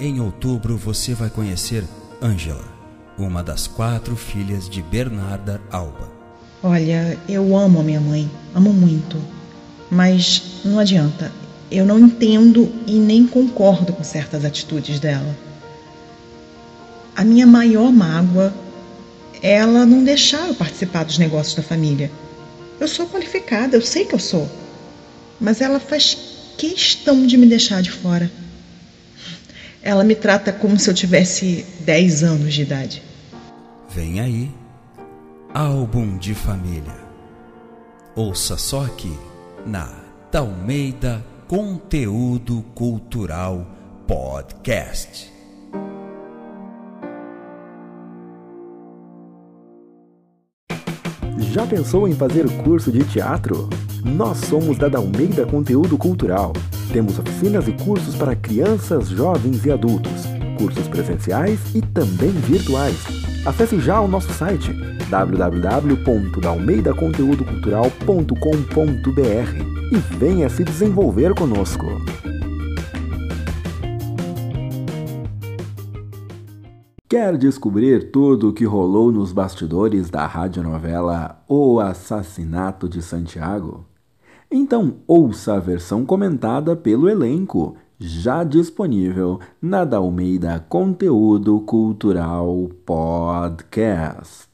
Em outubro você vai conhecer Angela, uma das quatro filhas de Bernarda Alba. Olha, eu amo a minha mãe, amo muito. Mas não adianta, eu não entendo e nem concordo com certas atitudes dela. A minha maior mágoa é ela não deixar eu participar dos negócios da família. Eu sou qualificada, eu sei que eu sou. Mas ela faz questão de me deixar de fora. Ela me trata como se eu tivesse 10 anos de idade. Vem aí, álbum de família. Ouça só aqui na Dalmeida Conteúdo Cultural Podcast. Já pensou em fazer curso de teatro? Nós somos da Dalmeida Conteúdo Cultural temos oficinas e cursos para crianças, jovens e adultos, cursos presenciais e também virtuais. Acesse já o nosso site www.dalmeidaconteudocultural.com.br e venha se desenvolver conosco. Quer descobrir tudo o que rolou nos bastidores da radionovela O Assassinato de Santiago? Então ouça a versão comentada pelo elenco, já disponível na Dalmeida Conteúdo Cultural Podcast.